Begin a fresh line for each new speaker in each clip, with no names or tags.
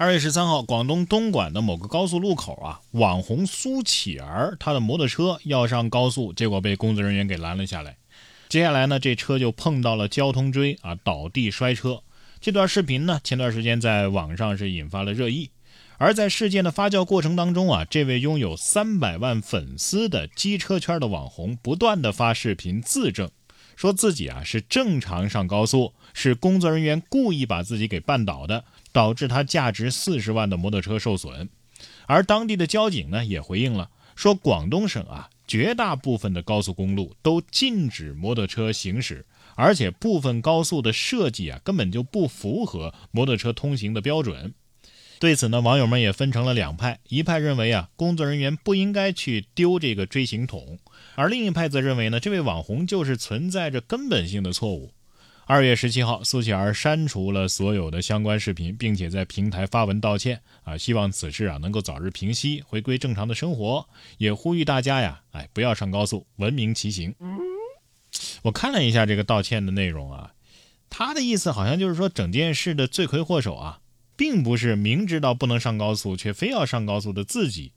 二月十三号，广东东莞的某个高速路口啊，网红苏乞儿他的摩托车要上高速，结果被工作人员给拦了下来。接下来呢，这车就碰到了交通锥啊，倒地摔车。这段视频呢，前段时间在网上是引发了热议。而在事件的发酵过程当中啊，这位拥有三百万粉丝的机车圈的网红不断的发视频自证，说自己啊是正常上高速，是工作人员故意把自己给绊倒的。导致他价值四十万的摩托车受损，而当地的交警呢也回应了，说广东省啊绝大部分的高速公路都禁止摩托车行驶，而且部分高速的设计啊根本就不符合摩托车通行的标准。对此呢，网友们也分成了两派，一派认为啊工作人员不应该去丢这个锥形桶，而另一派则认为呢这位网红就是存在着根本性的错误。二月十七号，苏乞儿删除了所有的相关视频，并且在平台发文道歉啊，希望此事啊能够早日平息，回归正常的生活，也呼吁大家呀，哎，不要上高速，文明骑行。我看了一下这个道歉的内容啊，他的意思好像就是说，整件事的罪魁祸首啊，并不是明知道不能上高速却非要上高速的自己，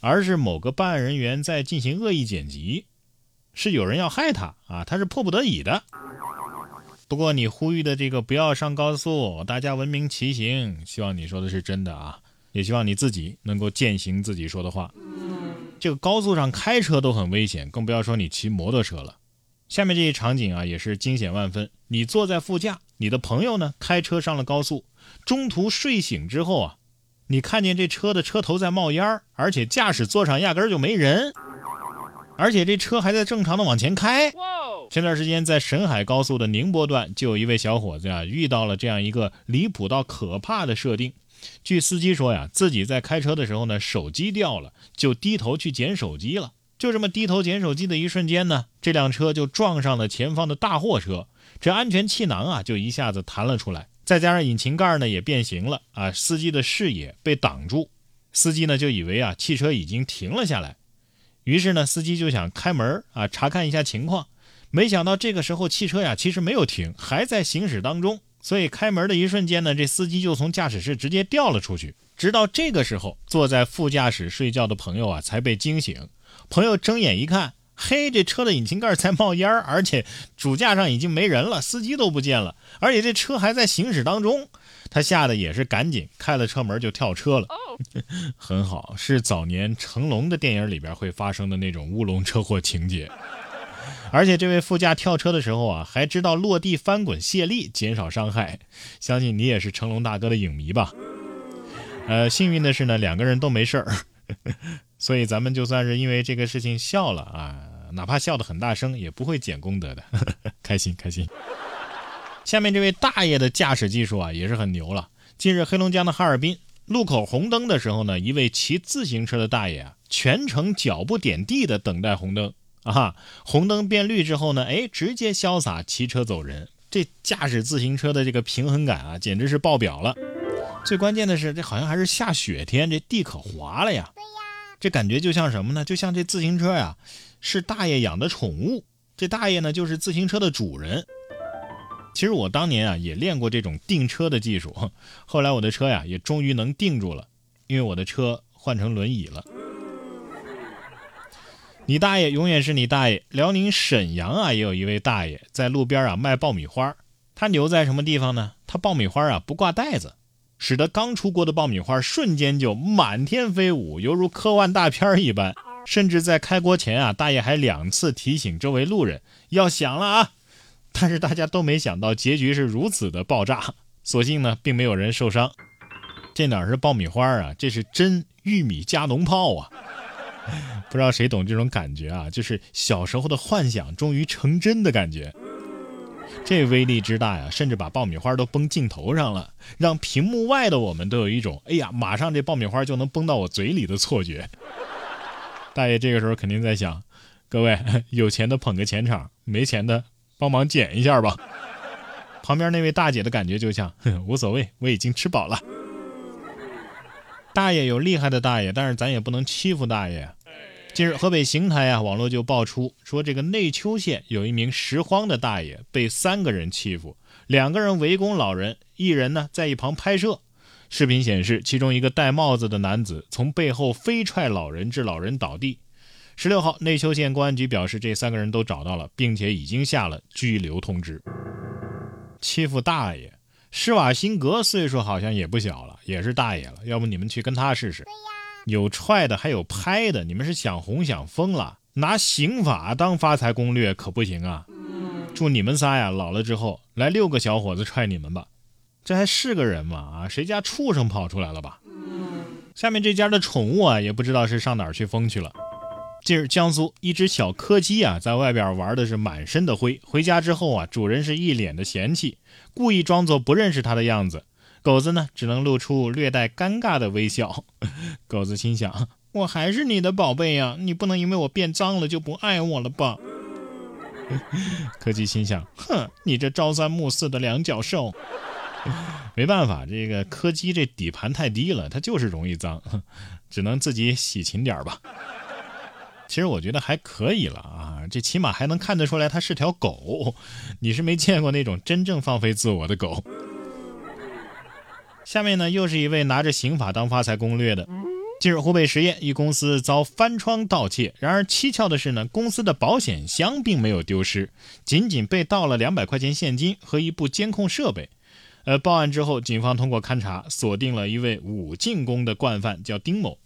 而是某个办案人员在进行恶意剪辑，是有人要害他啊，他是迫不得已的。不过你呼吁的这个不要上高速，大家文明骑行，希望你说的是真的啊，也希望你自己能够践行自己说的话。这个高速上开车都很危险，更不要说你骑摩托车了。下面这一场景啊，也是惊险万分。你坐在副驾，你的朋友呢开车上了高速，中途睡醒之后啊，你看见这车的车头在冒烟而且驾驶座上压根儿就没人，而且这车还在正常的往前开。前段时间，在沈海高速的宁波段，就有一位小伙子啊，遇到了这样一个离谱到可怕的设定。据司机说呀，自己在开车的时候呢，手机掉了，就低头去捡手机了。就这么低头捡手机的一瞬间呢，这辆车就撞上了前方的大货车，这安全气囊啊，就一下子弹了出来，再加上引擎盖呢也变形了啊，司机的视野被挡住，司机呢就以为啊汽车已经停了下来，于是呢，司机就想开门啊查看一下情况。没想到这个时候汽车呀，其实没有停，还在行驶当中。所以开门的一瞬间呢，这司机就从驾驶室直接掉了出去。直到这个时候，坐在副驾驶睡觉的朋友啊，才被惊醒。朋友睁眼一看，嘿，这车的引擎盖在冒烟而且主驾上已经没人了，司机都不见了，而且这车还在行驶当中。他吓得也是赶紧开了车门就跳车了。很好，是早年成龙的电影里边会发生的那种乌龙车祸情节。而且这位副驾跳车的时候啊，还知道落地翻滚卸力，减少伤害。相信你也是成龙大哥的影迷吧？呃，幸运的是呢，两个人都没事儿，所以咱们就算是因为这个事情笑了啊，哪怕笑得很大声，也不会减功德的，开心开心。下面这位大爷的驾驶技术啊，也是很牛了。近日，黑龙江的哈尔滨路口红灯的时候呢，一位骑自行车的大爷啊，全程脚不点地的等待红灯。啊，红灯变绿之后呢，哎，直接潇洒骑车走人。这驾驶自行车的这个平衡感啊，简直是爆表了。最关键的是，这好像还是下雪天，这地可滑了呀。对呀，这感觉就像什么呢？就像这自行车呀，是大爷养的宠物。这大爷呢，就是自行车的主人。其实我当年啊，也练过这种定车的技术。后来我的车呀，也终于能定住了，因为我的车换成轮椅了。你大爷永远是你大爷。辽宁沈阳啊，也有一位大爷在路边啊卖爆米花。他牛在什么地方呢？他爆米花啊不挂袋子，使得刚出锅的爆米花瞬间就满天飞舞，犹如科幻大片一般。甚至在开锅前啊，大爷还两次提醒周围路人要响了啊。但是大家都没想到结局是如此的爆炸。所幸呢，并没有人受伤。这哪是爆米花啊？这是真玉米加农炮啊！不知道谁懂这种感觉啊？就是小时候的幻想终于成真的感觉。这威力之大呀，甚至把爆米花都崩镜头上了，让屏幕外的我们都有一种“哎呀，马上这爆米花就能崩到我嘴里”的错觉。大爷这个时候肯定在想：各位有钱的捧个钱场，没钱的帮忙捡一下吧。旁边那位大姐的感觉就像：无所谓，我已经吃饱了。大爷有厉害的大爷，但是咱也不能欺负大爷。近日，河北邢台啊，网络就爆出说，这个内丘县有一名拾荒的大爷被三个人欺负，两个人围攻老人，一人呢在一旁拍摄。视频显示，其中一个戴帽子的男子从背后飞踹老人，致老人倒地。十六号，内丘县公安局表示，这三个人都找到了，并且已经下了拘留通知。欺负大爷，施瓦辛格岁数好像也不小了，也是大爷了。要不你们去跟他试试？有踹的，还有拍的，你们是想红想疯了？拿刑法当发财攻略可不行啊！祝你们仨呀，老了之后来六个小伙子踹你们吧。这还是个人吗？啊，谁家畜生跑出来了吧？下面这家的宠物啊，也不知道是上哪儿去疯去了。近日，江苏一只小柯基啊，在外边玩的是满身的灰，回家之后啊，主人是一脸的嫌弃，故意装作不认识它的样子。狗子呢，只能露出略带尴尬的微笑。狗子心想：我还是你的宝贝呀，你不能因为我变脏了就不爱我了吧？柯基心想：哼，你这朝三暮四的两脚兽。没办法，这个柯基这底盘太低了，它就是容易脏，只能自己洗勤点吧。其实我觉得还可以了啊，这起码还能看得出来它是条狗。你是没见过那种真正放飞自我的狗。下面呢，又是一位拿着刑法当发财攻略的。近日，湖北十堰一公司遭翻窗盗窃，然而蹊跷的是呢，公司的保险箱并没有丢失，仅仅被盗了两百块钱现金和一部监控设备。呃，报案之后，警方通过勘查锁定了一位武进宫的惯犯，叫丁某。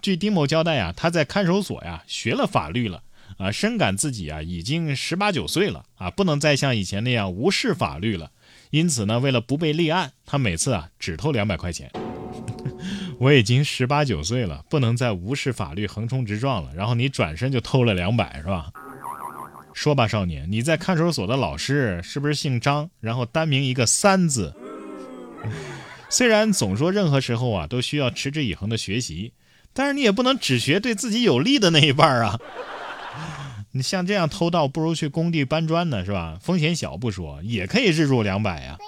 据丁某交代啊，他在看守所呀学了法律了啊，深感自己啊已经十八九岁了啊，不能再像以前那样无视法律了。因此呢，为了不被立案，他每次啊只偷两百块钱。我已经十八九岁了，不能再无视法律横冲直撞了。然后你转身就偷了两百，是吧？说吧，少年，你在看守所的老师是不是姓张？然后单名一个三字。虽然总说任何时候啊都需要持之以恒的学习，但是你也不能只学对自己有利的那一半啊。你像这样偷盗，不如去工地搬砖呢，是吧？风险小不说，也可以日入两百呀。